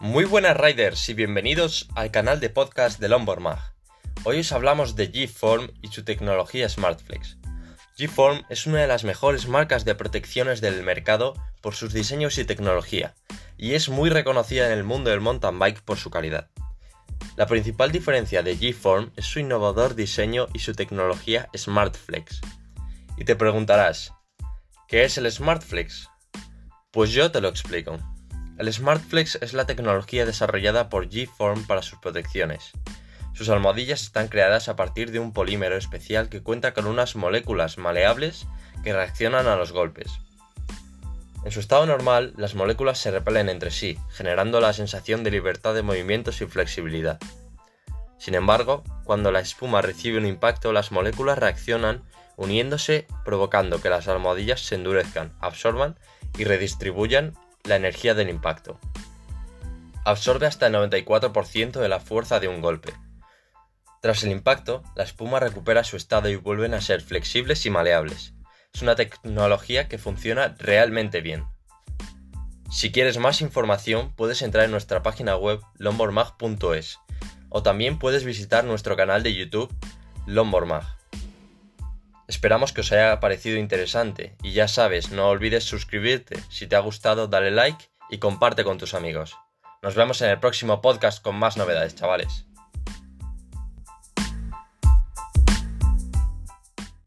Muy buenas riders y bienvenidos al canal de podcast de Lombard Mag. Hoy os hablamos de G-Form y su tecnología SmartFlex. G-Form es una de las mejores marcas de protecciones del mercado por sus diseños y tecnología, y es muy reconocida en el mundo del mountain bike por su calidad. La principal diferencia de G-Form es su innovador diseño y su tecnología SmartFlex. Y te preguntarás, ¿qué es el SmartFlex? Pues yo te lo explico. El SmartFlex es la tecnología desarrollada por G-Form para sus protecciones. Sus almohadillas están creadas a partir de un polímero especial que cuenta con unas moléculas maleables que reaccionan a los golpes. En su estado normal, las moléculas se repelen entre sí, generando la sensación de libertad de movimientos y flexibilidad. Sin embargo, cuando la espuma recibe un impacto, las moléculas reaccionan uniéndose, provocando que las almohadillas se endurezcan, absorban y redistribuyan la energía del impacto. Absorbe hasta el 94% de la fuerza de un golpe. Tras el impacto, la espuma recupera su estado y vuelven a ser flexibles y maleables. Es una tecnología que funciona realmente bien. Si quieres más información, puedes entrar en nuestra página web lombormag.es o también puedes visitar nuestro canal de YouTube Lombormag. Esperamos que os haya parecido interesante y ya sabes, no olvides suscribirte. Si te ha gustado, dale like y comparte con tus amigos. Nos vemos en el próximo podcast con más novedades, chavales.